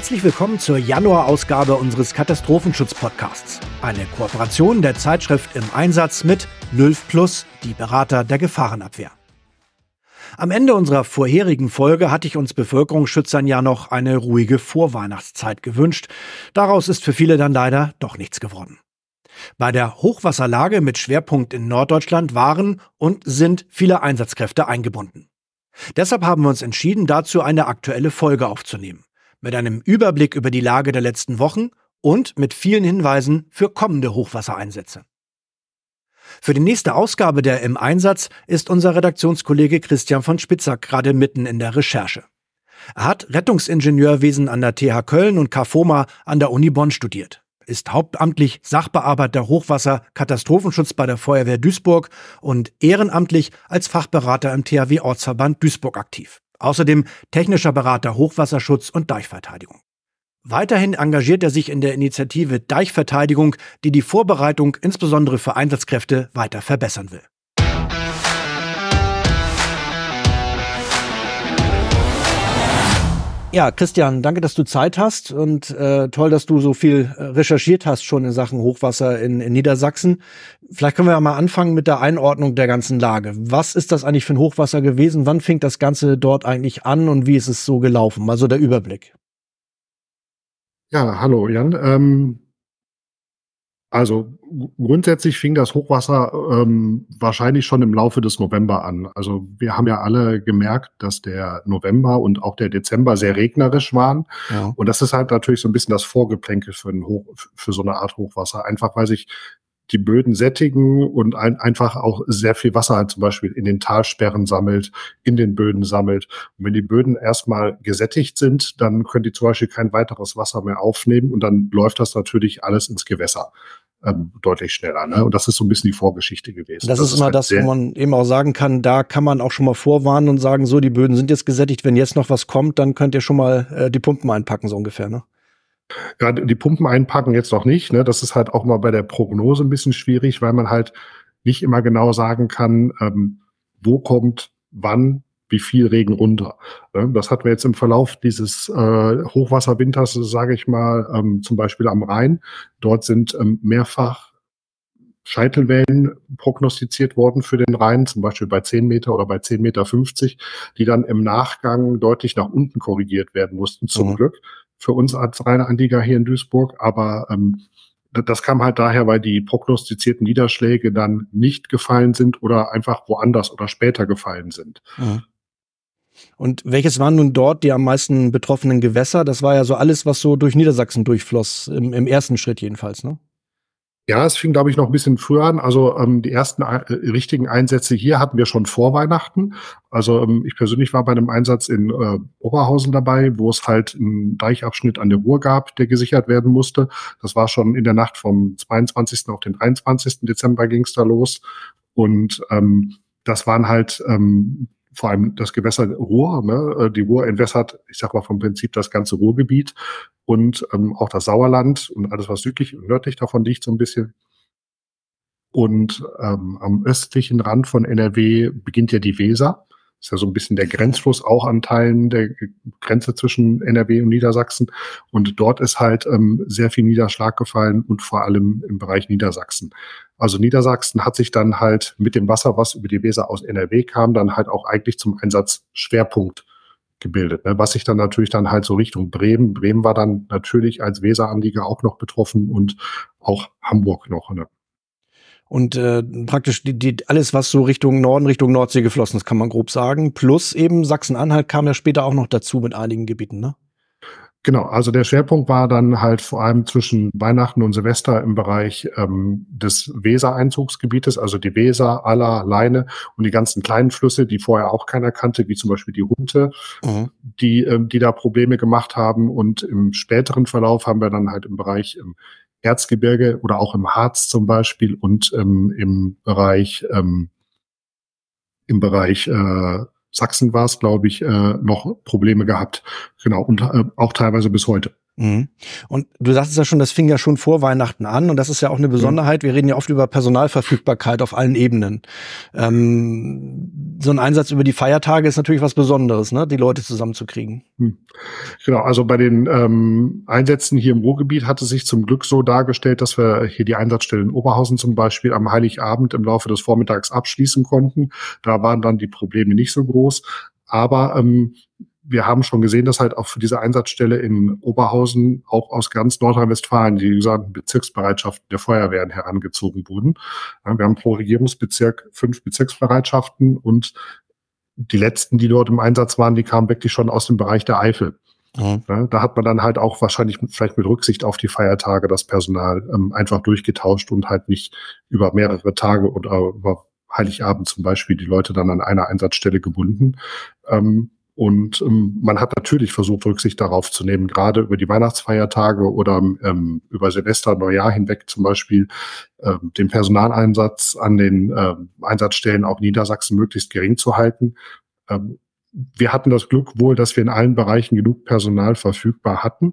Herzlich willkommen zur Januarausgabe unseres Katastrophenschutz-Podcasts. Eine Kooperation der Zeitschrift im Einsatz mit Nülf Plus, die Berater der Gefahrenabwehr. Am Ende unserer vorherigen Folge hatte ich uns Bevölkerungsschützern ja noch eine ruhige Vorweihnachtszeit gewünscht. Daraus ist für viele dann leider doch nichts geworden. Bei der Hochwasserlage mit Schwerpunkt in Norddeutschland waren und sind viele Einsatzkräfte eingebunden. Deshalb haben wir uns entschieden, dazu eine aktuelle Folge aufzunehmen. Mit einem Überblick über die Lage der letzten Wochen und mit vielen Hinweisen für kommende Hochwassereinsätze. Für die nächste Ausgabe der Im Einsatz ist unser Redaktionskollege Christian von Spitzak gerade mitten in der Recherche. Er hat Rettungsingenieurwesen an der TH Köln und KFOMA an der Uni Bonn studiert ist hauptamtlich Sachbearbeiter Hochwasser Katastrophenschutz bei der Feuerwehr Duisburg und ehrenamtlich als Fachberater im THW Ortsverband Duisburg aktiv. Außerdem technischer Berater Hochwasserschutz und Deichverteidigung. Weiterhin engagiert er sich in der Initiative Deichverteidigung, die die Vorbereitung insbesondere für Einsatzkräfte weiter verbessern will. Ja, Christian, danke, dass du Zeit hast und äh, toll, dass du so viel äh, recherchiert hast schon in Sachen Hochwasser in, in Niedersachsen. Vielleicht können wir ja mal anfangen mit der Einordnung der ganzen Lage. Was ist das eigentlich für ein Hochwasser gewesen? Wann fing das Ganze dort eigentlich an und wie ist es so gelaufen? Also der Überblick. Ja, hallo Jan. Ähm, also grundsätzlich fing das Hochwasser ähm, wahrscheinlich schon im Laufe des November an. Also wir haben ja alle gemerkt, dass der November und auch der Dezember sehr regnerisch waren. Ja. Und das ist halt natürlich so ein bisschen das Vorgeplänkel für, ein Hoch, für so eine Art Hochwasser. Einfach weil sich die Böden sättigen und ein, einfach auch sehr viel Wasser halt zum Beispiel in den Talsperren sammelt, in den Böden sammelt. Und wenn die Böden erstmal gesättigt sind, dann können die zum Beispiel kein weiteres Wasser mehr aufnehmen und dann läuft das natürlich alles ins Gewässer ähm, deutlich schneller. Ne? Und das ist so ein bisschen die Vorgeschichte gewesen. Das, das ist immer halt das, wo man eben auch sagen kann, da kann man auch schon mal vorwarnen und sagen, so, die Böden sind jetzt gesättigt, wenn jetzt noch was kommt, dann könnt ihr schon mal äh, die Pumpen einpacken, so ungefähr, ne? Ja, die Pumpen einpacken jetzt noch nicht. Ne? Das ist halt auch mal bei der Prognose ein bisschen schwierig, weil man halt nicht immer genau sagen kann, ähm, wo kommt wann wie viel Regen runter. Das hatten wir jetzt im Verlauf dieses äh, Hochwasserwinters, sage ich mal, ähm, zum Beispiel am Rhein. Dort sind ähm, mehrfach Scheitelwellen prognostiziert worden für den Rhein, zum Beispiel bei 10 Meter oder bei 10 Meter 50, die dann im Nachgang deutlich nach unten korrigiert werden mussten, zum mhm. Glück. Für uns als Rheinanlieger hier in Duisburg, aber ähm, das kam halt daher, weil die prognostizierten Niederschläge dann nicht gefallen sind oder einfach woanders oder später gefallen sind. Mhm. Und welches waren nun dort die am meisten betroffenen Gewässer? Das war ja so alles, was so durch Niedersachsen durchfloss, im, im ersten Schritt jedenfalls, ne? Ja, es fing, glaube ich, noch ein bisschen früher an. Also ähm, die ersten äh, richtigen Einsätze hier hatten wir schon vor Weihnachten. Also ähm, ich persönlich war bei einem Einsatz in äh, Oberhausen dabei, wo es halt einen Deichabschnitt an der Ruhr gab, der gesichert werden musste. Das war schon in der Nacht vom 22. auf den 23. Dezember ging es da los. Und ähm, das waren halt ähm, vor allem das Gewässer Ruhr. Ne? Äh, die Ruhr entwässert, ich sag mal vom Prinzip das ganze Ruhrgebiet und ähm, auch das Sauerland und alles, was südlich und nördlich davon liegt, so ein bisschen. Und ähm, am östlichen Rand von NRW beginnt ja die Weser ist ja so ein bisschen der Grenzfluss auch an Teilen der Grenze zwischen NRW und Niedersachsen. Und dort ist halt ähm, sehr viel Niederschlag gefallen und vor allem im Bereich Niedersachsen. Also Niedersachsen hat sich dann halt mit dem Wasser, was über die Weser aus NRW kam, dann halt auch eigentlich zum Einsatzschwerpunkt gebildet. Ne? Was sich dann natürlich dann halt so Richtung Bremen. Bremen war dann natürlich als Weseranlieger auch noch betroffen und auch Hamburg noch. Ne? Und äh, praktisch die, die, alles, was so Richtung Norden, Richtung Nordsee geflossen ist, kann man grob sagen. Plus eben Sachsen-Anhalt kam ja später auch noch dazu mit einigen Gebieten, ne? Genau, also der Schwerpunkt war dann halt vor allem zwischen Weihnachten und Silvester im Bereich ähm, des Weser-Einzugsgebietes, also die Weser, Aller, Leine und die ganzen kleinen Flüsse, die vorher auch keiner kannte, wie zum Beispiel die Hunte, mhm. die, ähm, die da Probleme gemacht haben. Und im späteren Verlauf haben wir dann halt im Bereich ähm, Erzgebirge oder auch im Harz zum Beispiel und ähm, im Bereich ähm, im Bereich äh, Sachsen war es, glaube ich, äh, noch Probleme gehabt. Genau, und äh, auch teilweise bis heute. Mhm. Und du sagtest ja schon, das fing ja schon vor Weihnachten an und das ist ja auch eine Besonderheit. Wir reden ja oft über Personalverfügbarkeit auf allen Ebenen. Ähm, so ein Einsatz über die Feiertage ist natürlich was Besonderes, ne? die Leute zusammenzukriegen. Hm. Genau, also bei den ähm, Einsätzen hier im Ruhrgebiet hat es sich zum Glück so dargestellt, dass wir hier die Einsatzstelle in Oberhausen zum Beispiel am Heiligabend im Laufe des Vormittags abschließen konnten. Da waren dann die Probleme nicht so groß. Aber ähm, wir haben schon gesehen, dass halt auch für diese Einsatzstelle in Oberhausen auch aus ganz Nordrhein-Westfalen die gesamten Bezirksbereitschaften der Feuerwehren herangezogen wurden. Wir haben pro Regierungsbezirk fünf Bezirksbereitschaften und die letzten, die dort im Einsatz waren, die kamen wirklich schon aus dem Bereich der Eifel. Mhm. da hat man dann halt auch wahrscheinlich vielleicht mit Rücksicht auf die Feiertage das Personal ähm, einfach durchgetauscht und halt nicht über mehrere Tage oder über Heiligabend zum Beispiel die Leute dann an einer Einsatzstelle gebunden. Ähm, und ähm, man hat natürlich versucht, Rücksicht darauf zu nehmen, gerade über die Weihnachtsfeiertage oder ähm, über Silvester, Neujahr hinweg zum Beispiel ähm, den Personaleinsatz an den ähm, Einsatzstellen auch Niedersachsen möglichst gering zu halten. Ähm, wir hatten das Glück wohl, dass wir in allen Bereichen genug Personal verfügbar hatten.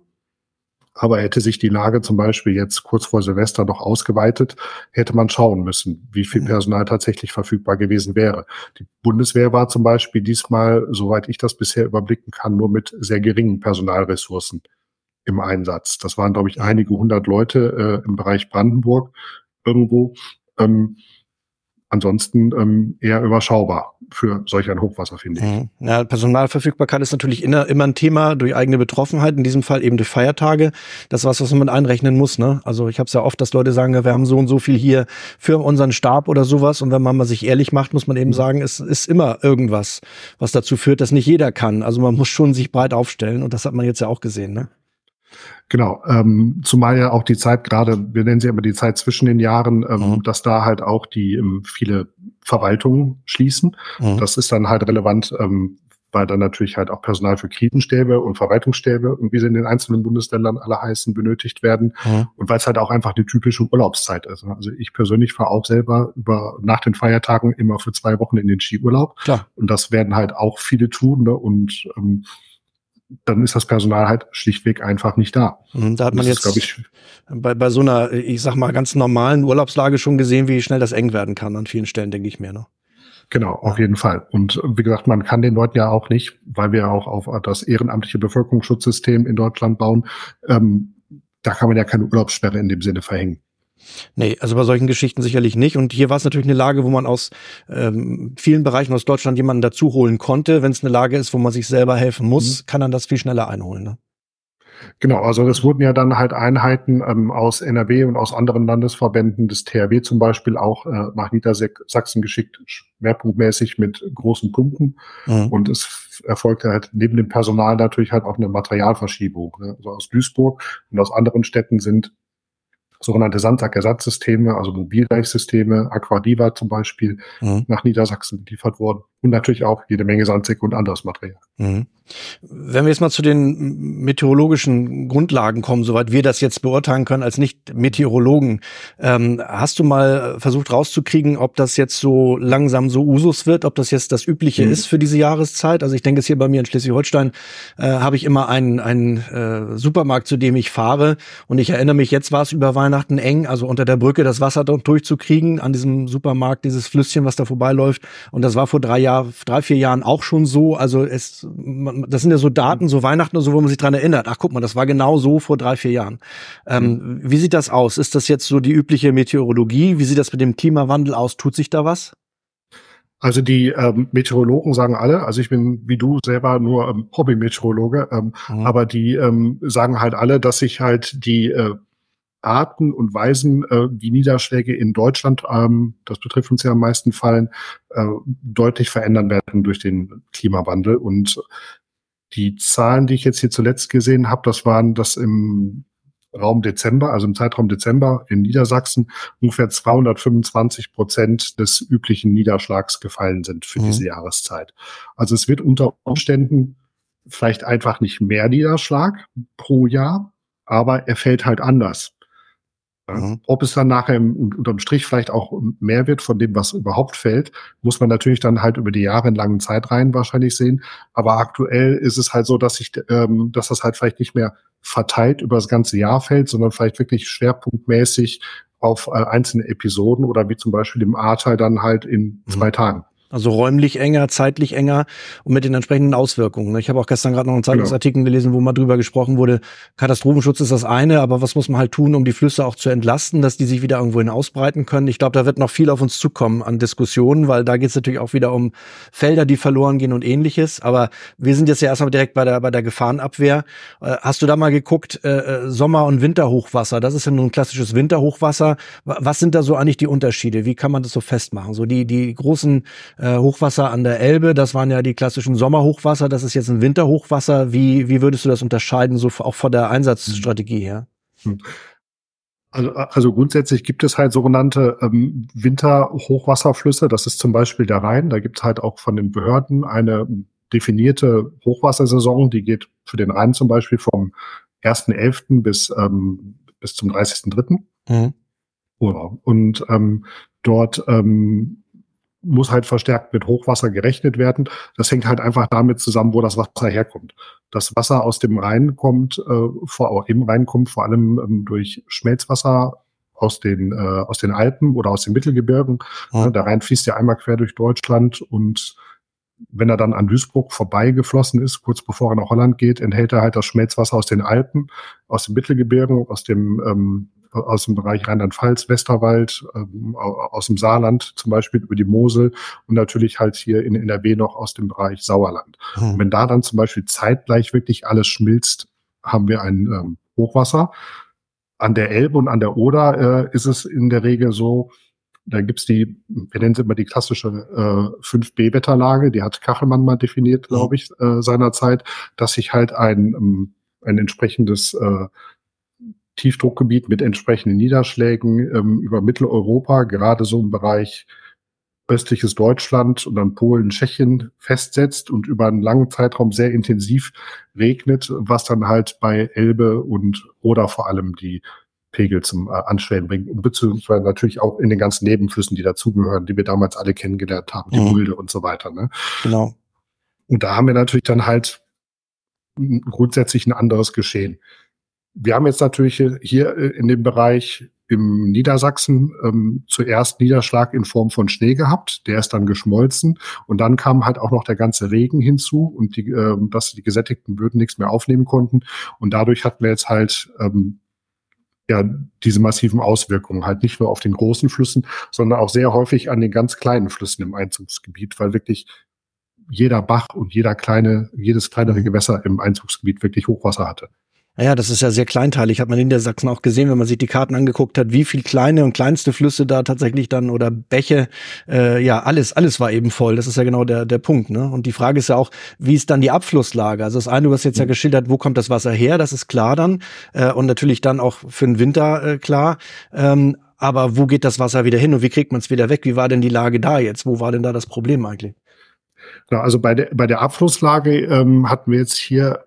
Aber hätte sich die Lage zum Beispiel jetzt kurz vor Silvester noch ausgeweitet, hätte man schauen müssen, wie viel mhm. Personal tatsächlich verfügbar gewesen wäre. Die Bundeswehr war zum Beispiel diesmal, soweit ich das bisher überblicken kann, nur mit sehr geringen Personalressourcen im Einsatz. Das waren, glaube ich, einige hundert Leute äh, im Bereich Brandenburg irgendwo. Ähm, ansonsten ähm, eher überschaubar für solch ein Hochwasser, finde ich. Mhm. Ja, Personalverfügbarkeit ist natürlich immer, immer ein Thema durch eigene Betroffenheit, in diesem Fall eben durch Feiertage. Das ist was, was man einrechnen muss. Ne? Also ich habe es ja oft, dass Leute sagen, wir haben so und so viel hier für unseren Stab oder sowas. Und wenn man mal sich ehrlich macht, muss man eben mhm. sagen, es ist immer irgendwas, was dazu führt, dass nicht jeder kann. Also man muss schon sich breit aufstellen und das hat man jetzt ja auch gesehen. Ne? Genau, ähm, zumal ja auch die Zeit gerade, wir nennen sie immer die Zeit zwischen den Jahren, ähm, mhm. dass da halt auch die ähm, viele Verwaltungen schließen. Mhm. Das ist dann halt relevant, ähm, weil dann natürlich halt auch Personal für Krisenstäbe und Verwaltungsstäbe und wie sie in den einzelnen Bundesländern alle heißen, benötigt werden. Mhm. Und weil es halt auch einfach eine typische Urlaubszeit ist. Also ich persönlich fahre auch selber über nach den Feiertagen immer für zwei Wochen in den Skiurlaub. Klar. Und das werden halt auch viele tun. Ne? Und ähm, dann ist das Personal halt schlichtweg einfach nicht da. Mhm, da hat man jetzt ist, ich, bei, bei so einer, ich sag mal, ganz normalen Urlaubslage schon gesehen, wie schnell das eng werden kann an vielen Stellen, denke ich mir. Ne? Genau, auf jeden Fall. Und wie gesagt, man kann den Leuten ja auch nicht, weil wir auch auf das ehrenamtliche Bevölkerungsschutzsystem in Deutschland bauen, ähm, da kann man ja keine Urlaubssperre in dem Sinne verhängen. Nee, also bei solchen Geschichten sicherlich nicht. Und hier war es natürlich eine Lage, wo man aus ähm, vielen Bereichen aus Deutschland jemanden dazu holen konnte. Wenn es eine Lage ist, wo man sich selber helfen muss, mhm. kann man das viel schneller einholen. Ne? Genau, also es wurden ja dann halt Einheiten ähm, aus NRW und aus anderen Landesverbänden des THW zum Beispiel auch äh, nach Niedersachsen geschickt, schwerpunktmäßig mit großen Pumpen. Mhm. Und es erfolgte halt neben dem Personal natürlich halt auch eine Materialverschiebung. Ne? Also aus Duisburg und aus anderen Städten sind sogenannte Sandsack-Ersatzsysteme, also Mobilreichsysteme, Aquadiva zum Beispiel, mhm. nach Niedersachsen geliefert worden. Und natürlich auch jede Menge Sandsäcke und anderes Material. Mhm. Wenn wir jetzt mal zu den meteorologischen Grundlagen kommen, soweit wir das jetzt beurteilen können als Nicht-Meteorologen, ähm, hast du mal versucht rauszukriegen, ob das jetzt so langsam so Usus wird, ob das jetzt das Übliche mhm. ist für diese Jahreszeit? Also ich denke, es hier bei mir in Schleswig-Holstein äh, habe ich immer einen, einen äh, Supermarkt, zu dem ich fahre. Und ich erinnere mich, jetzt war es über Weihnachten eng, also unter der Brücke das Wasser dort durchzukriegen, an diesem Supermarkt, dieses Flüsschen, was da vorbeiläuft. Und das war vor drei Jahren, drei, vier Jahren auch schon so. Also es, man, das sind ja so Daten, so Weihnachten und so, wo man sich dran erinnert. Ach, guck mal, das war genau so vor drei, vier Jahren. Ähm, mhm. Wie sieht das aus? Ist das jetzt so die übliche Meteorologie? Wie sieht das mit dem Klimawandel aus? Tut sich da was? Also die ähm, Meteorologen sagen alle, also ich bin wie du selber nur ähm, Hobby-Meteorologe, ähm, mhm. aber die ähm, sagen halt alle, dass sich halt die äh, Arten und Weisen, äh, wie Niederschläge in Deutschland, ähm, das betrifft uns ja am meisten fallen, äh, deutlich verändern werden durch den Klimawandel. Und die Zahlen, die ich jetzt hier zuletzt gesehen habe, das waren, dass im Raum Dezember, also im Zeitraum Dezember in Niedersachsen ungefähr 225 Prozent des üblichen Niederschlags gefallen sind für mhm. diese Jahreszeit. Also es wird unter Umständen vielleicht einfach nicht mehr Niederschlag pro Jahr, aber er fällt halt anders. Mhm. Ob es dann nachher unterm Strich vielleicht auch mehr wird von dem, was überhaupt fällt, muss man natürlich dann halt über die jahrelangen Zeitreihen wahrscheinlich sehen. Aber aktuell ist es halt so, dass ich, ähm, dass das halt vielleicht nicht mehr verteilt über das ganze Jahr fällt, sondern vielleicht wirklich schwerpunktmäßig auf äh, einzelne Episoden oder wie zum Beispiel im A-Teil dann halt in mhm. zwei Tagen. Also räumlich enger, zeitlich enger und mit den entsprechenden Auswirkungen. Ne? Ich habe auch gestern gerade noch einen Zeitungsartikel genau. gelesen, wo mal drüber gesprochen wurde, Katastrophenschutz ist das eine, aber was muss man halt tun, um die Flüsse auch zu entlasten, dass die sich wieder irgendwohin ausbreiten können. Ich glaube, da wird noch viel auf uns zukommen an Diskussionen, weil da geht es natürlich auch wieder um Felder, die verloren gehen und ähnliches. Aber wir sind jetzt ja erstmal direkt bei der, bei der Gefahrenabwehr. Äh, hast du da mal geguckt, äh, äh Sommer- und Winterhochwasser? Das ist ja nun ein klassisches Winterhochwasser. Was sind da so eigentlich die Unterschiede? Wie kann man das so festmachen? So die, die großen äh, Hochwasser an der Elbe, das waren ja die klassischen Sommerhochwasser, das ist jetzt ein Winterhochwasser. Wie, wie würdest du das unterscheiden, so auch von der Einsatzstrategie her? Hm. Also, also grundsätzlich gibt es halt sogenannte ähm, Winterhochwasserflüsse. Das ist zum Beispiel der Rhein. Da gibt es halt auch von den Behörden eine definierte Hochwassersaison. Die geht für den Rhein zum Beispiel vom 1.11. bis, ähm, bis zum 30.3. Mhm. Und ähm, dort ähm, muss halt verstärkt mit Hochwasser gerechnet werden. Das hängt halt einfach damit zusammen, wo das Wasser herkommt. Das Wasser aus dem Rhein kommt, äh, vor, im Rhein kommt vor allem ähm, durch Schmelzwasser aus den, äh, aus den Alpen oder aus den Mittelgebirgen. Ja. Der Rhein fließt ja einmal quer durch Deutschland und wenn er dann an Duisburg vorbeigeflossen ist, kurz bevor er nach Holland geht, enthält er halt das Schmelzwasser aus den Alpen, aus den Mittelgebirgen, aus dem ähm, aus dem Bereich Rheinland-Pfalz, Westerwald, ähm, aus dem Saarland zum Beispiel über die Mosel und natürlich halt hier in NRW noch aus dem Bereich Sauerland. Mhm. wenn da dann zum Beispiel zeitgleich wirklich alles schmilzt, haben wir ein ähm, Hochwasser. An der Elbe und an der Oder äh, ist es in der Regel so, da gibt's die, wir nennen sie immer die klassische äh, 5B-Wetterlage, die hat Kachelmann mal definiert, glaube ich, äh, seinerzeit, dass sich halt ein, ähm, ein entsprechendes äh, Tiefdruckgebiet mit entsprechenden Niederschlägen ähm, über Mitteleuropa, gerade so im Bereich östliches Deutschland und dann Polen, Tschechien festsetzt und über einen langen Zeitraum sehr intensiv regnet, was dann halt bei Elbe und oder vor allem die Pegel zum äh, Anschwellen bringt und beziehungsweise natürlich auch in den ganzen Nebenflüssen, die dazugehören, die wir damals alle kennengelernt haben, die mhm. Mulde und so weiter. Ne? Genau. Und da haben wir natürlich dann halt grundsätzlich ein anderes Geschehen wir haben jetzt natürlich hier äh, in dem Bereich im Niedersachsen ähm, zuerst Niederschlag in Form von Schnee gehabt, der ist dann geschmolzen. Und dann kam halt auch noch der ganze Regen hinzu und die, äh, dass die gesättigten Böden nichts mehr aufnehmen konnten. Und dadurch hatten wir jetzt halt ähm, ja diese massiven Auswirkungen. Halt nicht nur auf den großen Flüssen, sondern auch sehr häufig an den ganz kleinen Flüssen im Einzugsgebiet, weil wirklich jeder Bach und jeder kleine, jedes kleinere Gewässer im Einzugsgebiet wirklich Hochwasser hatte. Naja, das ist ja sehr kleinteilig, hat man in der Sachsen auch gesehen, wenn man sich die Karten angeguckt hat, wie viel kleine und kleinste Flüsse da tatsächlich dann oder Bäche, äh, ja, alles, alles war eben voll. Das ist ja genau der, der Punkt. Ne? Und die Frage ist ja auch, wie ist dann die Abflusslage? Also das eine, du hast jetzt ja mhm. geschildert, wo kommt das Wasser her? Das ist klar dann. Äh, und natürlich dann auch für den Winter äh, klar. Ähm, aber wo geht das Wasser wieder hin und wie kriegt man es wieder weg? Wie war denn die Lage da jetzt? Wo war denn da das Problem eigentlich? Ja, also bei der, bei der Abflusslage ähm, hatten wir jetzt hier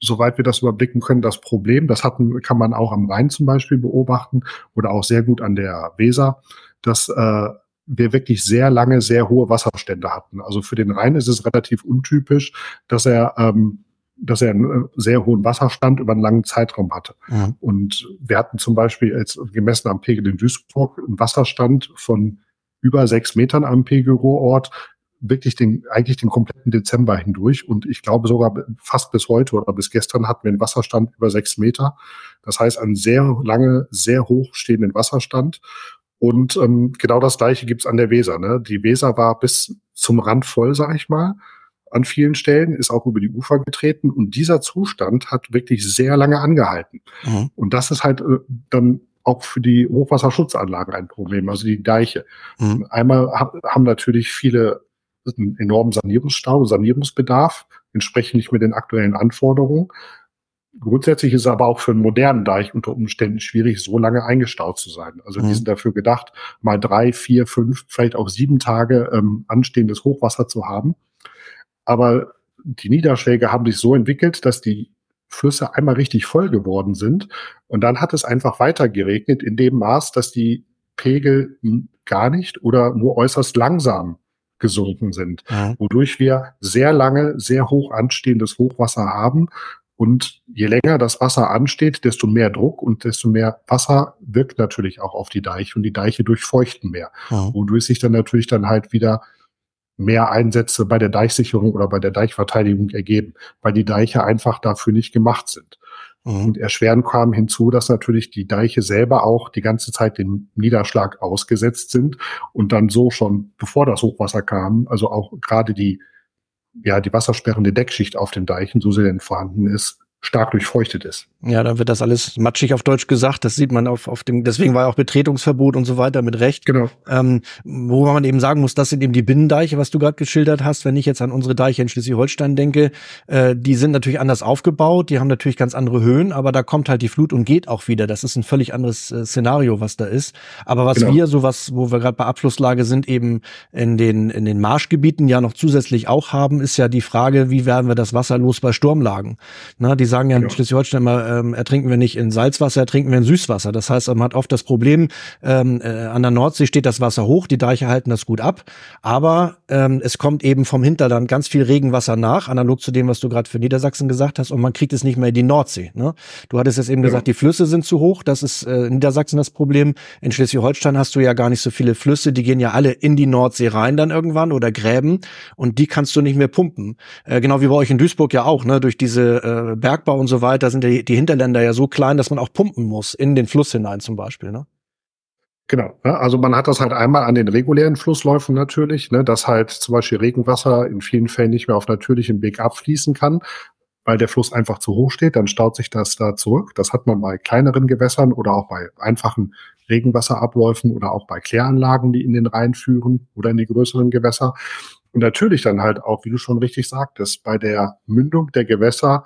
soweit wir das überblicken können, das Problem. Das hatten, kann man auch am Rhein zum Beispiel beobachten oder auch sehr gut an der Weser, dass äh, wir wirklich sehr lange sehr hohe Wasserstände hatten. Also für den Rhein ist es relativ untypisch, dass er ähm, dass er einen äh, sehr hohen Wasserstand über einen langen Zeitraum hatte. Mhm. Und wir hatten zum Beispiel als gemessen am Pegel in Duisburg einen Wasserstand von über sechs Metern am Pegelrohrort, wirklich den, eigentlich den kompletten Dezember hindurch. Und ich glaube sogar fast bis heute oder bis gestern hatten wir einen Wasserstand über sechs Meter. Das heißt, einen sehr lange, sehr hoch stehenden Wasserstand. Und ähm, genau das gleiche gibt's an der Weser. Ne? Die Weser war bis zum Rand voll, sag ich mal, an vielen Stellen, ist auch über die Ufer getreten. Und dieser Zustand hat wirklich sehr lange angehalten. Mhm. Und das ist halt äh, dann auch für die Hochwasserschutzanlagen ein Problem, also die Deiche. Mhm. Einmal haben natürlich viele einen enormen Sanierungsstau, Sanierungsbedarf, entsprechen nicht mehr den aktuellen Anforderungen. Grundsätzlich ist es aber auch für einen modernen Deich unter Umständen schwierig, so lange eingestaut zu sein. Also mhm. die sind dafür gedacht, mal drei, vier, fünf, vielleicht auch sieben Tage ähm, anstehendes Hochwasser zu haben. Aber die Niederschläge haben sich so entwickelt, dass die Flüsse einmal richtig voll geworden sind. Und dann hat es einfach weiter geregnet in dem Maß, dass die Pegel gar nicht oder nur äußerst langsam gesunken sind, ja. wodurch wir sehr lange, sehr hoch anstehendes Hochwasser haben. Und je länger das Wasser ansteht, desto mehr Druck und desto mehr Wasser wirkt natürlich auch auf die Deiche und die Deiche durchfeuchten mehr, ja. wodurch sich dann natürlich dann halt wieder mehr Einsätze bei der Deichsicherung oder bei der Deichverteidigung ergeben, weil die Deiche einfach dafür nicht gemacht sind. Mhm. Und erschwerend kam hinzu, dass natürlich die Deiche selber auch die ganze Zeit dem Niederschlag ausgesetzt sind und dann so schon, bevor das Hochwasser kam, also auch gerade die, ja, die wassersperrende Deckschicht auf den Deichen, so sie denn vorhanden ist, stark durchfeuchtet ist. Ja, dann wird das alles matschig auf Deutsch gesagt. Das sieht man auf, auf dem, deswegen war ja auch Betretungsverbot und so weiter mit Recht. Genau. Ähm, wo man eben sagen muss, das sind eben die Binnendeiche, was du gerade geschildert hast. Wenn ich jetzt an unsere Deiche in Schleswig-Holstein denke, äh, die sind natürlich anders aufgebaut, die haben natürlich ganz andere Höhen, aber da kommt halt die Flut und geht auch wieder. Das ist ein völlig anderes äh, Szenario, was da ist. Aber was genau. wir, so was, wo wir gerade bei Abflusslage sind, eben in den, in den Marschgebieten ja noch zusätzlich auch haben, ist ja die Frage, wie werden wir das Wasser los bei Sturmlagen? Na, die sagen ja in Schleswig-Holstein immer, ähm, ertrinken wir nicht in Salzwasser, ertrinken wir in Süßwasser. Das heißt, man hat oft das Problem, ähm, äh, an der Nordsee steht das Wasser hoch, die Deiche halten das gut ab, aber ähm, es kommt eben vom Hinterland ganz viel Regenwasser nach, analog zu dem, was du gerade für Niedersachsen gesagt hast, und man kriegt es nicht mehr in die Nordsee. Ne? Du hattest jetzt eben ja. gesagt, die Flüsse sind zu hoch, das ist äh, in Niedersachsen das Problem. In Schleswig-Holstein hast du ja gar nicht so viele Flüsse, die gehen ja alle in die Nordsee rein dann irgendwann oder Gräben und die kannst du nicht mehr pumpen. Äh, genau wie bei euch in Duisburg ja auch, ne? durch diese äh, Bergbau und so weiter sind die, die Hinterländer ja so klein, dass man auch pumpen muss in den Fluss hinein zum Beispiel. Ne? Genau. Also man hat das halt einmal an den regulären Flussläufen natürlich, ne, dass halt zum Beispiel Regenwasser in vielen Fällen nicht mehr auf natürlichem Weg abfließen kann, weil der Fluss einfach zu hoch steht. Dann staut sich das da zurück. Das hat man bei kleineren Gewässern oder auch bei einfachen Regenwasserabläufen oder auch bei Kläranlagen, die in den Rhein führen oder in die größeren Gewässer. Und natürlich dann halt auch, wie du schon richtig sagtest, bei der Mündung der Gewässer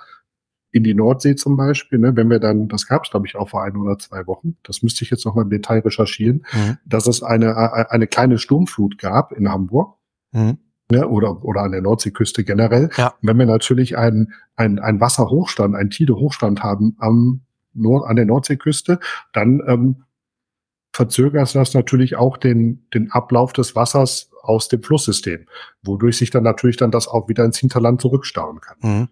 in die Nordsee zum Beispiel, ne, wenn wir dann, das gab es glaube ich auch vor ein oder zwei Wochen, das müsste ich jetzt noch mal im Detail recherchieren, mhm. dass es eine, eine kleine Sturmflut gab in Hamburg. Mhm. Ne, oder, oder an der Nordseeküste generell. Ja. Wenn wir natürlich einen ein, ein Wasserhochstand, einen Tide-Hochstand haben am Nord, an der Nordseeküste, dann ähm, verzögert das natürlich auch den, den Ablauf des Wassers aus dem Flusssystem, wodurch sich dann natürlich dann das auch wieder ins Hinterland zurückstauen kann. Mhm.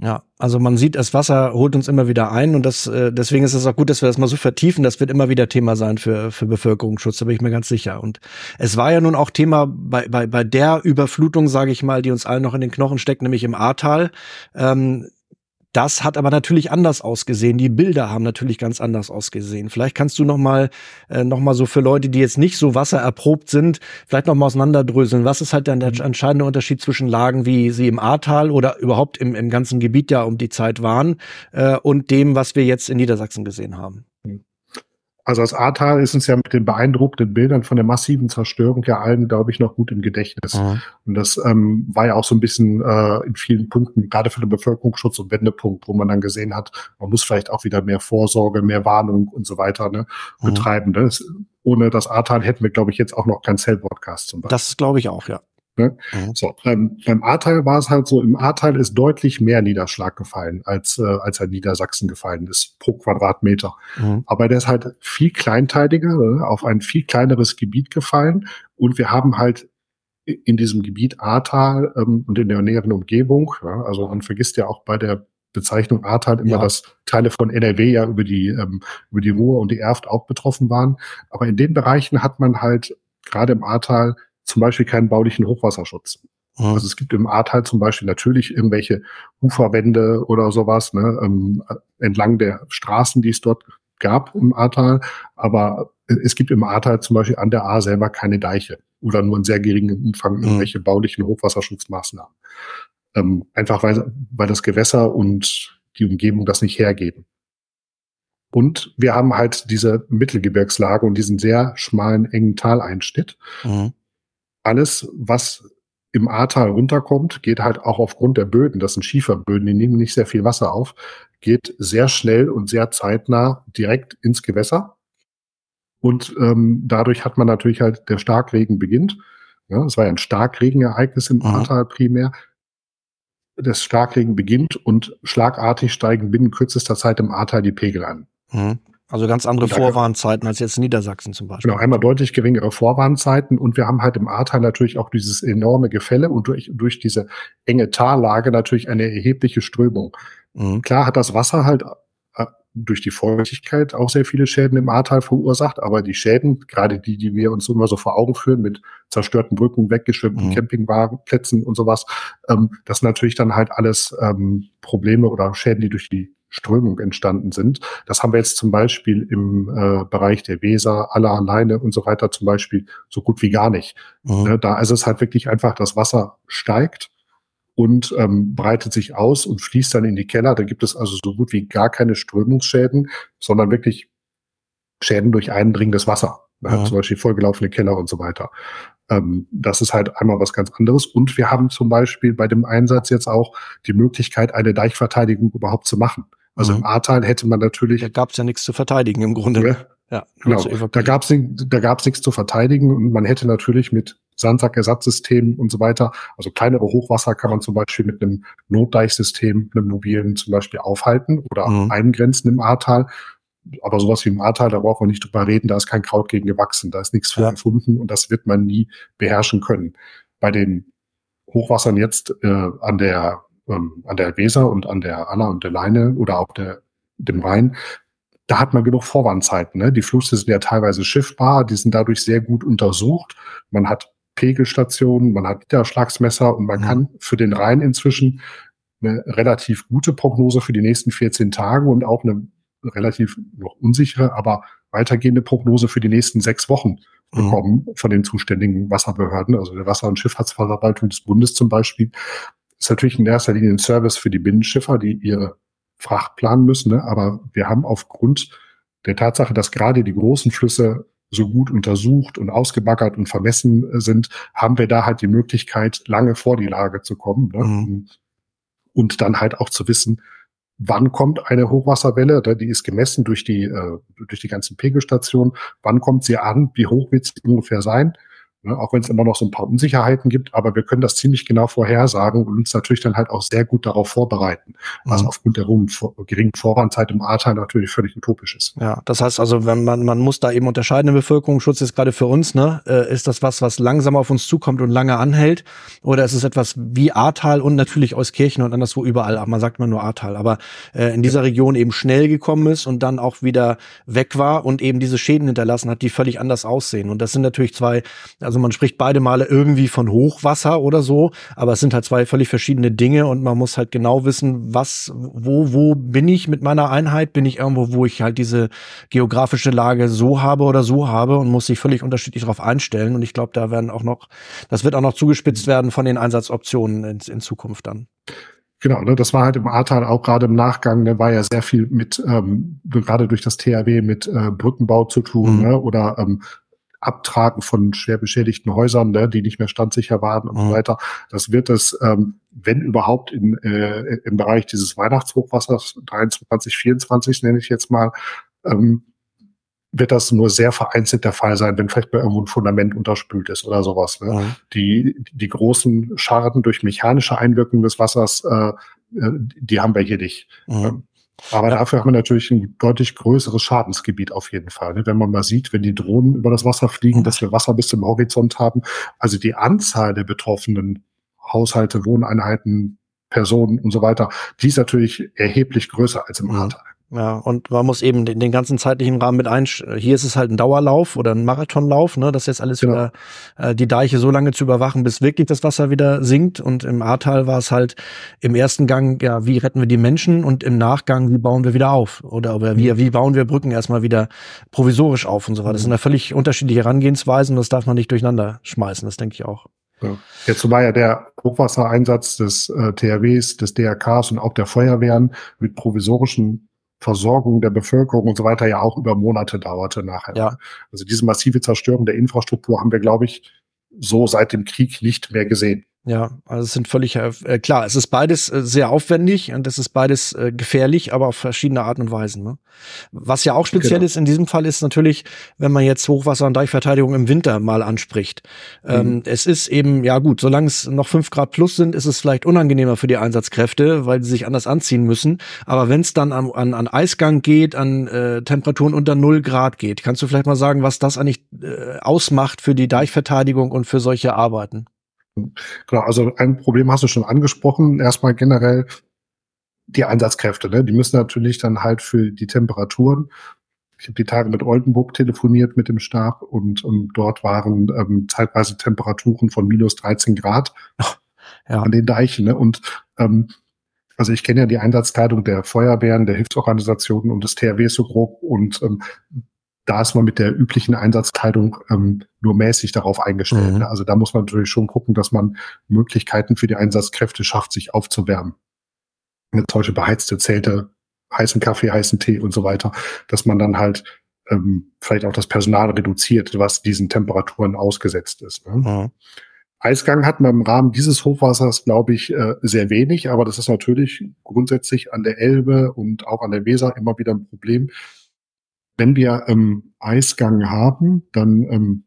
Ja, also man sieht, das Wasser holt uns immer wieder ein und das, äh, deswegen ist es auch gut, dass wir das mal so vertiefen. Das wird immer wieder Thema sein für, für Bevölkerungsschutz, da bin ich mir ganz sicher. Und es war ja nun auch Thema bei, bei, bei der Überflutung, sage ich mal, die uns allen noch in den Knochen steckt, nämlich im Ahrtal. Ähm, das hat aber natürlich anders ausgesehen. Die Bilder haben natürlich ganz anders ausgesehen. Vielleicht kannst du noch mal, äh, noch mal so für Leute, die jetzt nicht so wassererprobt sind, vielleicht noch mal auseinanderdröseln. Was ist halt der mhm. entscheidende Unterschied zwischen Lagen, wie sie im Ahrtal oder überhaupt im, im ganzen Gebiet ja um die Zeit waren, äh, und dem, was wir jetzt in Niedersachsen gesehen haben? Also das Ahrtal ist uns ja mit den beeindruckenden Bildern von der massiven Zerstörung ja allen, glaube ich, noch gut im Gedächtnis. Mhm. Und das ähm, war ja auch so ein bisschen äh, in vielen Punkten, gerade für den Bevölkerungsschutz und Wendepunkt, wo man dann gesehen hat, man muss vielleicht auch wieder mehr Vorsorge, mehr Warnung und so weiter ne, mhm. betreiben. Das, ohne das Ahrtal hätten wir, glaube ich, jetzt auch noch kein Cell-Podcast zum Beispiel. Das glaube ich auch, ja. Ne? Mhm. So, beim, beim Ahrtal war es halt so, im Ahrtal ist deutlich mehr Niederschlag gefallen, als, äh, als er in Niedersachsen gefallen ist, pro Quadratmeter. Mhm. Aber der ist halt viel kleinteiliger, ne, auf ein viel kleineres Gebiet gefallen. Und wir haben halt in diesem Gebiet Ahrtal ähm, und in der näheren Umgebung, ja, also man vergisst ja auch bei der Bezeichnung Ahrtal immer, ja. dass Teile von NRW ja über die, ähm, über die Ruhr und die Erft auch betroffen waren. Aber in den Bereichen hat man halt gerade im Ahrtal zum Beispiel keinen baulichen Hochwasserschutz. Mhm. Also es gibt im Ahrtal zum Beispiel natürlich irgendwelche Uferwände oder sowas ne, ähm, entlang der Straßen, die es dort gab im Ahrtal, aber es gibt im Ahrtal zum Beispiel an der A selber keine Deiche oder nur einen sehr geringen Umfang mhm. irgendwelche baulichen Hochwasserschutzmaßnahmen. Ähm, einfach weil, weil das Gewässer und die Umgebung das nicht hergeben. Und wir haben halt diese Mittelgebirgslage und diesen sehr schmalen, engen Taleinschnitt. Mhm alles, was im Ahrtal runterkommt, geht halt auch aufgrund der Böden, das sind Schieferböden, die nehmen nicht sehr viel Wasser auf, geht sehr schnell und sehr zeitnah direkt ins Gewässer. Und ähm, dadurch hat man natürlich halt, der Starkregen beginnt. Ja, es war ja ein Starkregenereignis im mhm. Ahrtal primär. Das Starkregen beginnt und schlagartig steigen binnen kürzester Zeit im Ahrtal die Pegel an. Mhm. Also ganz andere Vorwarnzeiten als jetzt in Niedersachsen zum Beispiel. Genau, einmal deutlich geringere Vorwarnzeiten und wir haben halt im Ahrtal natürlich auch dieses enorme Gefälle und durch, durch diese enge Tallage natürlich eine erhebliche Strömung. Mhm. Klar hat das Wasser halt äh, durch die Feuchtigkeit auch sehr viele Schäden im Ahrtal verursacht. Aber die Schäden, gerade die, die wir uns immer so vor Augen führen, mit zerstörten Brücken, weggeschwemmten mhm. Campingwagenplätzen und sowas, ähm, das sind natürlich dann halt alles ähm, Probleme oder Schäden, die durch die Strömung entstanden sind. Das haben wir jetzt zum Beispiel im äh, Bereich der Weser, aller Leine und so weiter zum Beispiel so gut wie gar nicht. Mhm. Ne, da ist es halt wirklich einfach, das Wasser steigt und ähm, breitet sich aus und fließt dann in die Keller. Da gibt es also so gut wie gar keine Strömungsschäden, sondern wirklich Schäden durch eindringendes Wasser. Ja. Zum Beispiel vollgelaufene Keller und so weiter. Ähm, das ist halt einmal was ganz anderes. Und wir haben zum Beispiel bei dem Einsatz jetzt auch die Möglichkeit, eine Deichverteidigung überhaupt zu machen. Also mhm. im Ahrtal hätte man natürlich. Da gab es ja nichts zu verteidigen im Grunde. Ja, ja genau. Da gab es da gab's nichts zu verteidigen und man hätte natürlich mit Sandsackersatzsystemen und so weiter, also kleinere Hochwasser kann man zum Beispiel mit einem Notdeichsystem, einem mobilen zum Beispiel aufhalten oder mhm. eingrenzen im Ahrtal. Aber sowas wie im Ahrtal, da brauchen wir nicht drüber reden, da ist kein Kraut gegen gewachsen, da ist nichts für ja. erfunden und das wird man nie beherrschen können. Bei den Hochwassern jetzt äh, an der ähm, an der Weser und an der Anna und der Leine oder auch der, dem Rhein, da hat man genug Vorwandzeiten. Ne? Die Flüsse sind ja teilweise schiffbar, die sind dadurch sehr gut untersucht. Man hat Pegelstationen, man hat Niederschlagsmesser und man mhm. kann für den Rhein inzwischen eine relativ gute Prognose für die nächsten 14 Tage und auch eine relativ noch unsichere, aber weitergehende Prognose für die nächsten sechs Wochen mhm. bekommen mhm. von den zuständigen Wasserbehörden, also der Wasser- und Schifffahrtsverwaltung des Bundes zum Beispiel ist natürlich in erster Linie ein Service für die Binnenschiffer, die ihre Fracht planen müssen. Ne? Aber wir haben aufgrund der Tatsache, dass gerade die großen Flüsse so gut untersucht und ausgebaggert und vermessen äh, sind, haben wir da halt die Möglichkeit, lange vor die Lage zu kommen. Ne? Mhm. Und dann halt auch zu wissen, wann kommt eine Hochwasserwelle, die ist gemessen durch die, äh, durch die ganzen Pegelstationen, wann kommt sie an, wie hoch wird sie ungefähr sein auch wenn es immer noch so ein paar Unsicherheiten gibt, aber wir können das ziemlich genau vorhersagen und uns natürlich dann halt auch sehr gut darauf vorbereiten, was mhm. aufgrund der geringen Vorwarnzeit im Ahrtal natürlich völlig utopisch ist. Ja, das heißt also, wenn man, man muss da eben unterscheiden im Bevölkerungsschutz jetzt gerade für uns, ne, äh, ist das was, was langsam auf uns zukommt und lange anhält? Oder ist es etwas wie Ahrtal und natürlich Euskirchen und anderswo überall, man sagt immer nur Ahrtal, aber äh, in dieser Region eben schnell gekommen ist und dann auch wieder weg war und eben diese Schäden hinterlassen hat, die völlig anders aussehen. Und das sind natürlich zwei also man spricht beide Male irgendwie von Hochwasser oder so, aber es sind halt zwei völlig verschiedene Dinge und man muss halt genau wissen, was, wo, wo bin ich mit meiner Einheit? Bin ich irgendwo, wo ich halt diese geografische Lage so habe oder so habe und muss sich völlig unterschiedlich darauf einstellen. Und ich glaube, da werden auch noch, das wird auch noch zugespitzt werden von den Einsatzoptionen in, in Zukunft dann. Genau, ne, das war halt im Ahrtal auch gerade im Nachgang, da ne, war ja sehr viel mit, ähm, gerade durch das THW mit äh, Brückenbau zu tun, mhm. ne, oder ähm, Abtragen von schwer beschädigten Häusern, ne, die nicht mehr standsicher waren und mhm. so weiter. Das wird es, ähm, wenn überhaupt, in, äh, im Bereich dieses Weihnachtshochwassers 23, 24 nenne ich jetzt mal, ähm, wird das nur sehr vereinzelt der Fall sein, wenn vielleicht bei irgendwo ein Fundament unterspült ist oder sowas. Ne? Mhm. Die, die großen Schaden durch mechanische Einwirkung des Wassers, äh, äh die haben wir hier nicht. Mhm. Aber dafür haben wir natürlich ein deutlich größeres Schadensgebiet auf jeden Fall. Ne? Wenn man mal sieht, wenn die Drohnen über das Wasser fliegen, dass wir Wasser bis zum Horizont haben. Also die Anzahl der betroffenen Haushalte, Wohneinheiten, Personen und so weiter, die ist natürlich erheblich größer als im Ahrtal. Ja, und man muss eben den, den ganzen zeitlichen Rahmen mit ein. Hier ist es halt ein Dauerlauf oder ein Marathonlauf, ne? Das jetzt alles genau. wieder äh, die Deiche so lange zu überwachen, bis wirklich das Wasser wieder sinkt. Und im Ahrtal war es halt im ersten Gang, ja, wie retten wir die Menschen und im Nachgang, wie bauen wir wieder auf? Oder, oder wie, mhm. wie bauen wir Brücken erstmal wieder provisorisch auf und so weiter. Das sind mhm. ja völlig unterschiedliche Herangehensweisen, das darf man nicht durcheinander schmeißen, das denke ich auch. Ja. Jetzt war ja der Hochwassereinsatz des äh, THWs, des DRKs und auch der Feuerwehren mit provisorischen Versorgung der Bevölkerung und so weiter ja auch über Monate dauerte nachher. Ja. Also diese massive Zerstörung der Infrastruktur haben wir, glaube ich, so seit dem Krieg nicht mehr gesehen. Ja, also es sind völlig äh, klar, es ist beides äh, sehr aufwendig und es ist beides äh, gefährlich, aber auf verschiedene Arten und Weisen. Ne? Was ja auch speziell genau. ist in diesem Fall ist natürlich, wenn man jetzt Hochwasser- und Deichverteidigung im Winter mal anspricht. Ähm, mhm. es ist eben, ja gut, solange es noch fünf Grad plus sind, ist es vielleicht unangenehmer für die Einsatzkräfte, weil sie sich anders anziehen müssen. Aber wenn es dann an, an, an Eisgang geht, an äh, Temperaturen unter null Grad geht, kannst du vielleicht mal sagen, was das eigentlich äh, ausmacht für die Deichverteidigung und für solche Arbeiten? Genau, also ein Problem hast du schon angesprochen. Erstmal generell die Einsatzkräfte, ne? die müssen natürlich dann halt für die Temperaturen ich habe die Tage mit Oldenburg telefoniert mit dem Stab und, und dort waren ähm, zeitweise Temperaturen von minus 13 Grad ja. an den Deichen. Ne? Und ähm, also ich kenne ja die Einsatzkleidung der Feuerwehren, der Hilfsorganisationen und des THW so grob und ähm, da ist man mit der üblichen Einsatzkleidung ähm, nur mäßig darauf eingestellt. Mhm. Ne? Also da muss man natürlich schon gucken, dass man Möglichkeiten für die Einsatzkräfte schafft, sich aufzuwärmen. Eine solche beheizte Zelte heißen Kaffee, heißen Tee und so weiter, dass man dann halt ähm, vielleicht auch das Personal reduziert, was diesen Temperaturen ausgesetzt ist. Ne? Mhm. Eisgang hat man im Rahmen dieses Hochwassers, glaube ich, äh, sehr wenig, aber das ist natürlich grundsätzlich an der Elbe und auch an der Weser immer wieder ein Problem. Wenn wir ähm, Eisgang haben, dann, ähm,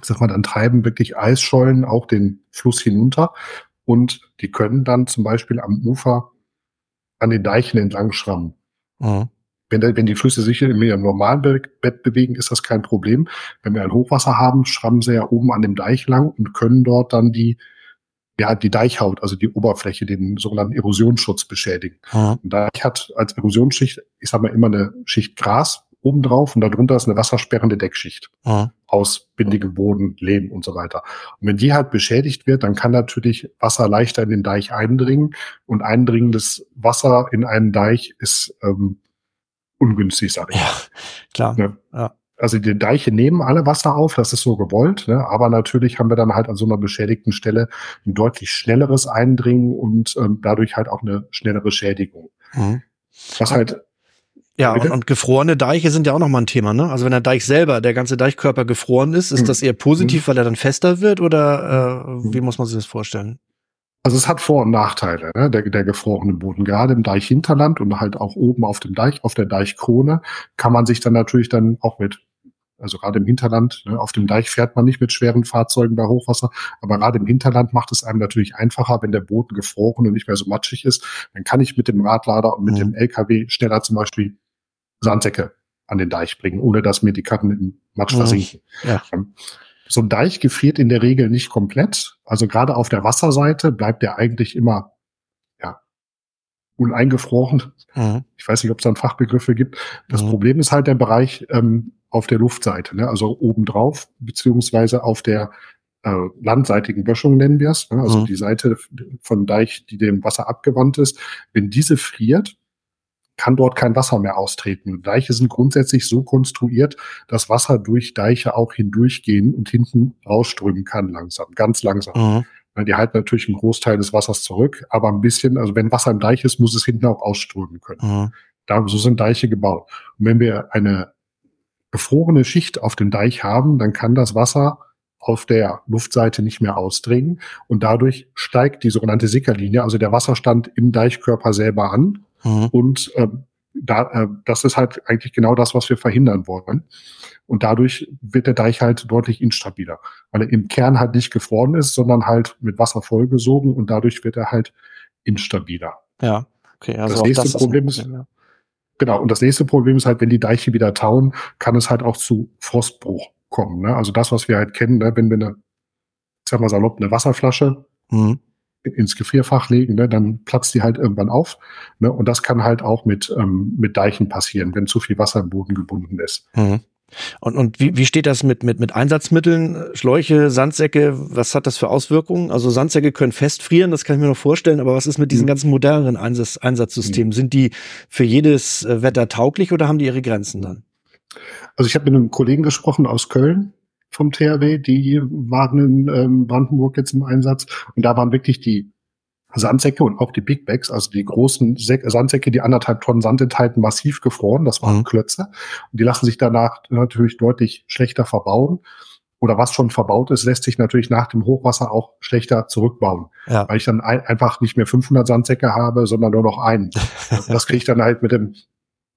sag mal, dann treiben wirklich Eisschollen auch den Fluss hinunter und die können dann zum Beispiel am Ufer an den Deichen entlang schrammen. Mhm. Wenn, wenn die Flüsse sich in ihrem normalen Bett bewegen, ist das kein Problem. Wenn wir ein Hochwasser haben, schrammen sie ja oben an dem Deich lang und können dort dann die, ja, die Deichhaut, also die Oberfläche, den sogenannten Erosionsschutz beschädigen. Mhm. Und Deich hat als Erosionsschicht, ich sag mal, immer eine Schicht Gras obendrauf und darunter ist eine wassersperrende Deckschicht mhm. aus bindigem Boden, Lehm und so weiter. Und wenn die halt beschädigt wird, dann kann natürlich Wasser leichter in den Deich eindringen und eindringendes Wasser in einen Deich ist ähm, ungünstig, sage ich. Ja, klar. Ja. ja. Also die Deiche nehmen alle Wasser auf, das ist so gewollt, ne? aber natürlich haben wir dann halt an so einer beschädigten Stelle ein deutlich schnelleres Eindringen und ähm, dadurch halt auch eine schnellere Schädigung. Mhm. Was halt ja, und, und, gefrorene Deiche sind ja auch nochmal ein Thema, ne? Also wenn der Deich selber, der ganze Deichkörper gefroren ist, ist mhm. das eher positiv, mhm. weil er dann fester wird oder äh, mhm. wie muss man sich das vorstellen? Also es hat Vor- und Nachteile, ne? der, der gefrorene Boden. Gerade im Deichhinterland und halt auch oben auf dem Deich, auf der Deichkrone, kann man sich dann natürlich dann auch mit, also gerade im Hinterland, ne? auf dem Deich fährt man nicht mit schweren Fahrzeugen bei Hochwasser, aber gerade im Hinterland macht es einem natürlich einfacher, wenn der Boden gefroren und nicht mehr so matschig ist. Dann kann ich mit dem Radlader und mit mhm. dem LKW schneller zum Beispiel Sandsäcke an den Deich bringen, ohne dass mir die Karten im Matsch mhm. versinken. Ja. Ähm, so ein Deich gefriert in der Regel nicht komplett. Also gerade auf der Wasserseite bleibt der eigentlich immer ja, uneingefroren. Mhm. Ich weiß nicht, ob es da einen Fachbegriff für gibt. Das mhm. Problem ist halt der Bereich ähm, auf der Luftseite, ne? also obendrauf, beziehungsweise auf der äh, landseitigen Böschung nennen wir es. Ne? Also mhm. die Seite von Deich, die dem Wasser abgewandt ist. Wenn diese friert, kann dort kein Wasser mehr austreten. Deiche sind grundsätzlich so konstruiert, dass Wasser durch Deiche auch hindurchgehen und hinten rausströmen kann langsam, ganz langsam. Mhm. Die halten natürlich einen Großteil des Wassers zurück, aber ein bisschen, also wenn Wasser im Deich ist, muss es hinten auch ausströmen können. Mhm. Da, so sind Deiche gebaut. Und wenn wir eine gefrorene Schicht auf dem Deich haben, dann kann das Wasser auf der Luftseite nicht mehr ausdringen und dadurch steigt die sogenannte Sickerlinie, also der Wasserstand im Deichkörper selber an Mhm. Und äh, da, äh, das ist halt eigentlich genau das, was wir verhindern wollen. Und dadurch wird der Deich halt deutlich instabiler, weil er im Kern halt nicht gefroren ist, sondern halt mit Wasser vollgesogen und dadurch wird er halt instabiler. Ja, okay. Also das nächste das Problem ist, ja. genau, und das nächste Problem ist halt, wenn die Deiche wieder tauen, kann es halt auch zu Frostbruch kommen. Ne? Also das, was wir halt kennen, ne? wenn wir eine, ich sag mal salopp, eine Wasserflasche mhm ins Gefrierfach legen, ne, dann platzt die halt irgendwann auf. Ne, und das kann halt auch mit, ähm, mit Deichen passieren, wenn zu viel Wasser im Boden gebunden ist. Mhm. Und, und wie, wie steht das mit, mit, mit Einsatzmitteln, Schläuche, Sandsäcke? Was hat das für Auswirkungen? Also Sandsäcke können festfrieren, das kann ich mir noch vorstellen, aber was ist mit diesen mhm. ganzen moderneren Einsatz, Einsatzsystemen? Mhm. Sind die für jedes äh, Wetter tauglich oder haben die ihre Grenzen dann? Also ich habe mit einem Kollegen gesprochen aus Köln, vom THW, die waren in ähm, Brandenburg jetzt im Einsatz. Und da waren wirklich die Sandsäcke und auch die Big Bags, also die großen Sandsäcke, die anderthalb Tonnen Sand enthalten, massiv gefroren. Das waren mhm. Klötze. Und die lassen sich danach natürlich deutlich schlechter verbauen. Oder was schon verbaut ist, lässt sich natürlich nach dem Hochwasser auch schlechter zurückbauen. Ja. Weil ich dann ein, einfach nicht mehr 500 Sandsäcke habe, sondern nur noch einen. das kriege ich dann halt mit dem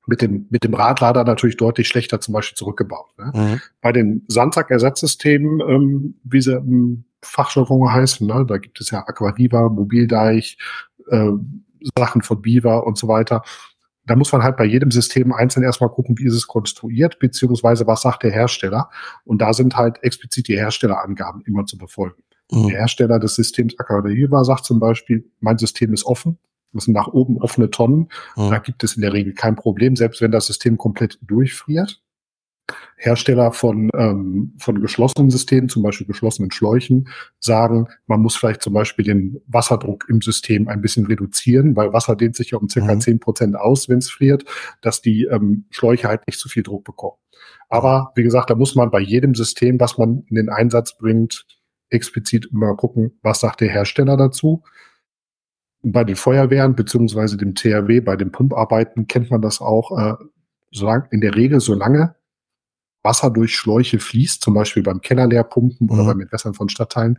mit dem, mit dem Radlader natürlich deutlich schlechter zum Beispiel zurückgebaut. Ne? Mhm. Bei den Sandsack-Ersatzsystemen, ähm, wie sie im Fachjargon heißen, ne? da gibt es ja Aquaviva, Mobildeich, äh, Sachen von Biva und so weiter. Da muss man halt bei jedem System einzeln erstmal gucken, wie ist es konstruiert, beziehungsweise was sagt der Hersteller. Und da sind halt explizit die Herstellerangaben immer zu befolgen. Mhm. Der Hersteller des Systems Aquaviva sagt zum Beispiel, mein System ist offen, Das sind nach oben offene Tonnen. Mhm. Da gibt es in der Regel kein Problem, selbst wenn das System komplett durchfriert. Hersteller von, ähm, von geschlossenen Systemen, zum Beispiel geschlossenen Schläuchen, sagen, man muss vielleicht zum Beispiel den Wasserdruck im System ein bisschen reduzieren, weil Wasser dehnt sich ja um circa zehn mhm. Prozent aus, wenn es friert, dass die ähm, Schläuche halt nicht zu viel Druck bekommen. Aber wie gesagt, da muss man bei jedem System, was man in den Einsatz bringt, explizit immer gucken, was sagt der Hersteller dazu. Bei den Feuerwehren beziehungsweise dem THW, bei den Pumparbeiten kennt man das auch. Äh, solange, in der Regel, solange Wasser durch Schläuche fließt, zum Beispiel beim Kellerleerpumpen mhm. oder beim Entwässern von Stadtteilen,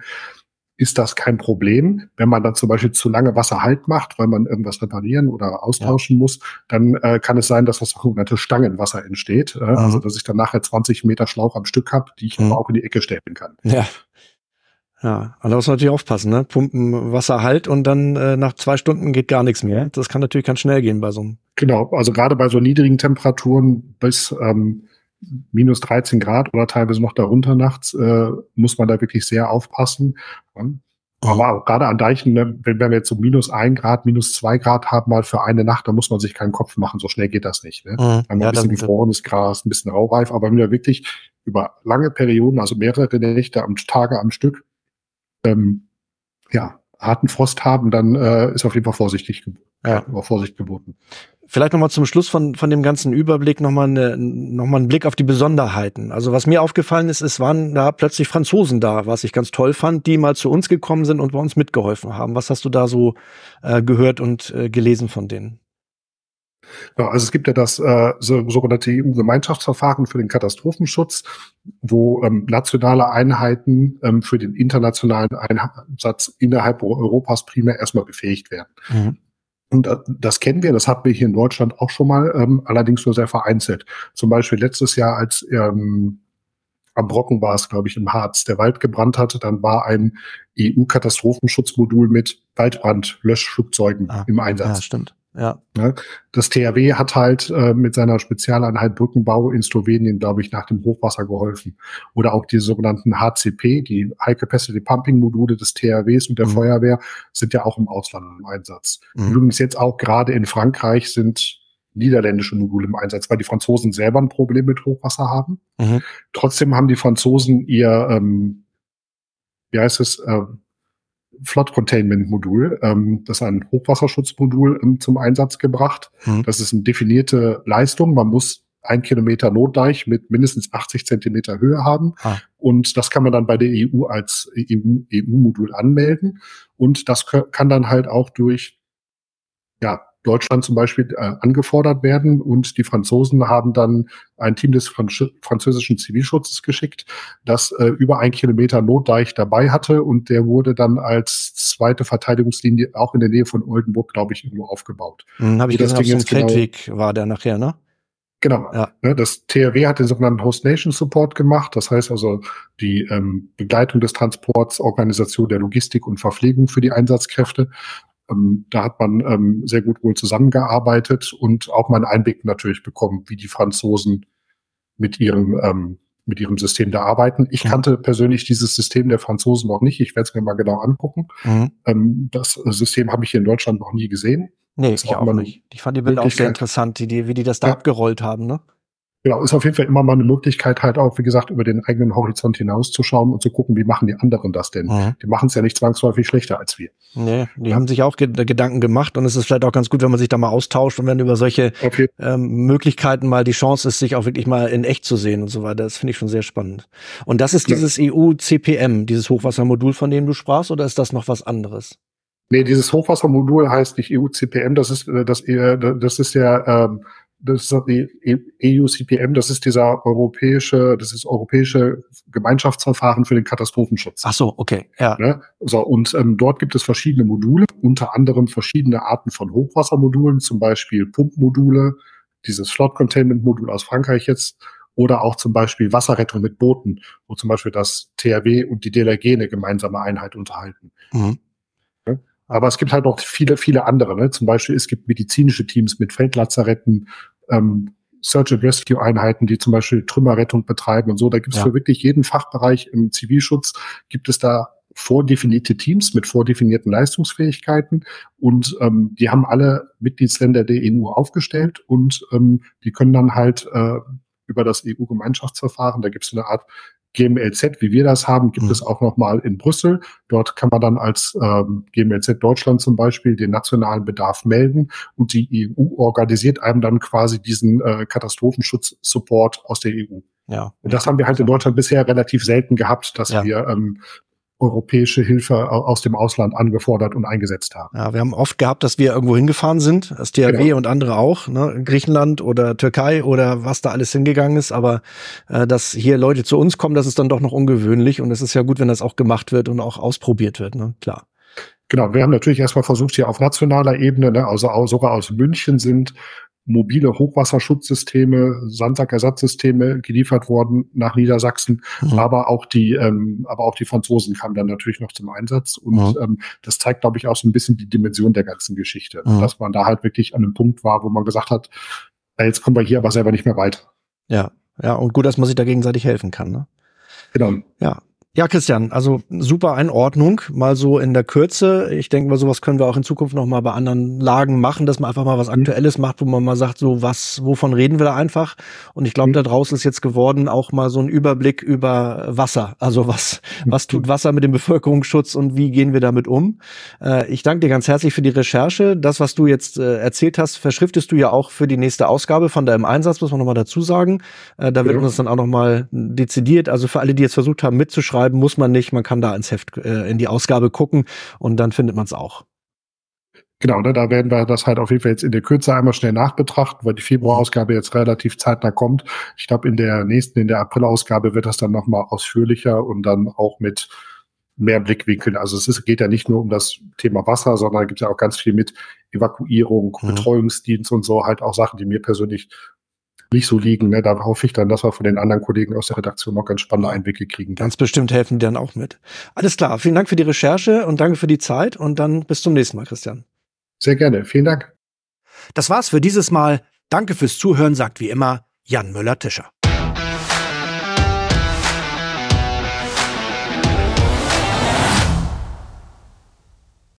ist das kein Problem. Wenn man dann zum Beispiel zu lange Wasser halt macht, weil man irgendwas reparieren oder austauschen ja. muss, dann äh, kann es sein, dass das sogenannte Stangenwasser entsteht. Äh, mhm. Also dass ich dann nachher 20 Meter Schlauch am Stück habe, die ich mhm. aber auch in die Ecke stellen kann. Ja. Ja, aber da muss man natürlich aufpassen, ne? Pumpen Wasser halt und dann äh, nach zwei Stunden geht gar nichts mehr. Das kann natürlich ganz schnell gehen bei so einem. Genau, also gerade bei so niedrigen Temperaturen bis ähm, minus 13 Grad oder teilweise noch darunter nachts, äh, muss man da wirklich sehr aufpassen. Aber auch gerade an Deichen, ne, wenn, wenn wir jetzt so minus ein Grad, minus zwei Grad haben mal für eine Nacht, da muss man sich keinen Kopf machen. So schnell geht das nicht. Ne? Mhm. Einmal ja, ein bisschen gefrorenes Gras, ein bisschen raureif, aber wenn wir wirklich über lange Perioden, also mehrere Nächte am Tage am Stück, ähm, ja, harten Frost haben, dann äh, ist auf jeden Fall vorsichtig, ja. Vorsicht geboten. Vielleicht nochmal zum Schluss von, von dem ganzen Überblick nochmal eine, noch mal einen Blick auf die Besonderheiten. Also was mir aufgefallen ist, es waren da plötzlich Franzosen da, was ich ganz toll fand, die mal zu uns gekommen sind und bei uns mitgeholfen haben. Was hast du da so äh, gehört und äh, gelesen von denen? Ja, also es gibt ja das äh, so, sogenannte EU-Gemeinschaftsverfahren für den Katastrophenschutz, wo ähm, nationale Einheiten ähm, für den internationalen Einsatz innerhalb Europas primär erstmal befähigt werden. Mhm. Und das kennen wir, das hatten wir hier in Deutschland auch schon mal, ähm, allerdings nur sehr vereinzelt. Zum Beispiel letztes Jahr, als ähm, am Brocken war es, glaube ich, im Harz, der Wald gebrannt hatte, dann war ein EU-Katastrophenschutzmodul mit Waldbrandlöschflugzeugen ah, im Einsatz. Ja, stimmt. Ja. Das THW hat halt äh, mit seiner Spezialeinheit Brückenbau in Slowenien, glaube ich, nach dem Hochwasser geholfen. Oder auch die sogenannten HCP, die High Capacity Pumping Module des THWs und der mhm. Feuerwehr, sind ja auch im Ausland im Einsatz. Mhm. Übrigens jetzt auch gerade in Frankreich sind niederländische Module im Einsatz, weil die Franzosen selber ein Problem mit Hochwasser haben. Mhm. Trotzdem haben die Franzosen ihr, ähm, wie heißt es, äh, Flood Containment Modul, ähm, das ist ein Hochwasserschutzmodul ähm, zum Einsatz gebracht. Mhm. Das ist eine definierte Leistung. Man muss ein Kilometer Notdeich mit mindestens 80 Zentimeter Höhe haben. Ah. Und das kann man dann bei der EU als EU-Modul e anmelden. Und das kann dann halt auch durch ja, Deutschland zum Beispiel äh, angefordert werden. Und die Franzosen haben dann ein Team des Franz französischen Zivilschutzes geschickt, das äh, über ein Kilometer Notdeich dabei hatte. Und der wurde dann als zweite Verteidigungslinie auch in der Nähe von Oldenburg, glaube ich, irgendwo aufgebaut. Hm, Habe ich gesehen, auf so einem genau Feldweg genau, war der nachher, ne? Genau. Ja. Ne, das THW hat den sogenannten Host Nation Support gemacht. Das heißt also die ähm, Begleitung des Transports, Organisation der Logistik und Verpflegung für die Einsatzkräfte. Ähm, da hat man ähm, sehr gut wohl zusammengearbeitet und auch mal einen Einblick natürlich bekommen, wie die Franzosen mit ihrem ähm, mit ihrem System da arbeiten. Ich kannte persönlich dieses System der Franzosen noch nicht. Ich werde es mir mal genau angucken. Mhm. Ähm, das System habe ich hier in Deutschland noch nie gesehen. Nee, ich auch, nicht. Ich fand die Bilder auch sehr interessant, die, wie die das da ja. abgerollt haben, ne? Genau, ist auf jeden Fall immer mal eine Möglichkeit, halt auch, wie gesagt, über den eigenen Horizont hinauszuschauen und zu gucken, wie machen die anderen das denn? Mhm. Die machen es ja nicht zwangsläufig schlechter als wir. Nee, die ja. haben sich auch Gedanken gemacht und es ist vielleicht auch ganz gut, wenn man sich da mal austauscht und wenn über solche okay. ähm, Möglichkeiten mal die Chance ist, sich auch wirklich mal in echt zu sehen und so weiter. Das finde ich schon sehr spannend. Und das ist dieses ja. EU-CPM, dieses Hochwassermodul, von dem du sprachst, oder ist das noch was anderes? Nee, dieses Hochwassermodul heißt nicht EU-CPM, das ist, äh, das, äh, das ist ja, ähm, das ist die EU-CPM, das ist dieser europäische, das ist europäische Gemeinschaftsverfahren für den Katastrophenschutz. Ach so, okay, ja. Ne? So, und ähm, dort gibt es verschiedene Module, unter anderem verschiedene Arten von Hochwassermodulen, zum Beispiel Pumpmodule, dieses Flood Containment Modul aus Frankreich jetzt, oder auch zum Beispiel Wasserrettung mit Booten, wo zum Beispiel das THW und die DLRG eine gemeinsame Einheit unterhalten. Mhm. Aber es gibt halt noch viele, viele andere. Ne? Zum Beispiel, es gibt medizinische Teams mit Feldlazaretten, ähm, Search and Rescue Einheiten, die zum Beispiel Trümmerrettung betreiben und so. Da gibt es ja. für wirklich jeden Fachbereich im Zivilschutz gibt es da vordefinierte Teams mit vordefinierten Leistungsfähigkeiten und ähm, die haben alle Mitgliedsländer der EU aufgestellt und ähm, die können dann halt äh, über das EU-Gemeinschaftsverfahren, da gibt es eine Art GMLZ, wie wir das haben, gibt mhm. es auch nochmal in Brüssel. Dort kann man dann als ähm, GMLZ Deutschland zum Beispiel den nationalen Bedarf melden und die EU organisiert einem dann quasi diesen äh, Katastrophenschutz-Support aus der EU. Ja. Und das haben wir halt in Deutschland bisher relativ selten gehabt, dass ja. wir ähm, europäische Hilfe aus dem Ausland angefordert und eingesetzt haben. Ja, wir haben oft gehabt, dass wir irgendwo hingefahren sind, das DRW genau. und andere auch, ne? Griechenland oder Türkei oder was da alles hingegangen ist, aber äh, dass hier Leute zu uns kommen, das ist dann doch noch ungewöhnlich und es ist ja gut, wenn das auch gemacht wird und auch ausprobiert wird, ne? klar. Genau, wir haben natürlich erstmal versucht, hier auf nationaler Ebene, ne, also auch sogar aus München sind mobile Hochwasserschutzsysteme, Sandsackersatzsysteme geliefert worden nach Niedersachsen, mhm. aber auch die, ähm, aber auch die Franzosen kamen dann natürlich noch zum Einsatz und mhm. ähm, das zeigt, glaube ich, auch so ein bisschen die Dimension der ganzen Geschichte, mhm. dass man da halt wirklich an einem Punkt war, wo man gesagt hat, jetzt kommen wir hier aber selber nicht mehr weiter. Ja, ja und gut, dass man sich da gegenseitig helfen kann. Ne? Genau. Ja, ja, Christian, also super Einordnung, mal so in der Kürze. Ich denke mal, sowas können wir auch in Zukunft noch mal bei anderen Lagen machen, dass man einfach mal was mhm. Aktuelles macht, wo man mal sagt, so was, wovon reden wir da einfach? Und ich glaube, mhm. da draußen ist jetzt geworden auch mal so ein Überblick über Wasser. Also was, was tut Wasser mit dem Bevölkerungsschutz und wie gehen wir damit um? Äh, ich danke dir ganz herzlich für die Recherche. Das, was du jetzt äh, erzählt hast, verschriftest du ja auch für die nächste Ausgabe von deinem Einsatz, muss man noch mal dazu sagen. Äh, da wird ja. uns dann auch noch mal dezidiert, also für alle, die jetzt versucht haben mitzuschreiben, schreiben muss man nicht. Man kann da ins Heft, äh, in die Ausgabe gucken und dann findet man es auch. Genau, ne, da werden wir das halt auf jeden Fall jetzt in der Kürze einmal schnell nachbetrachten, weil die Februarausgabe jetzt relativ zeitnah kommt. Ich glaube, in der nächsten, in der Aprilausgabe wird das dann nochmal ausführlicher und dann auch mit mehr Blickwinkeln. Also es ist, geht ja nicht nur um das Thema Wasser, sondern gibt ja auch ganz viel mit Evakuierung, mhm. Betreuungsdienst und so, halt auch Sachen, die mir persönlich nicht so liegen. Ne? Da hoffe ich dann, dass wir von den anderen Kollegen aus der Redaktion noch ganz spannende Einblicke kriegen. Ganz bestimmt helfen die dann auch mit. Alles klar, vielen Dank für die Recherche und danke für die Zeit und dann bis zum nächsten Mal, Christian. Sehr gerne, vielen Dank. Das war's für dieses Mal. Danke fürs Zuhören, sagt wie immer Jan Müller-Tischer.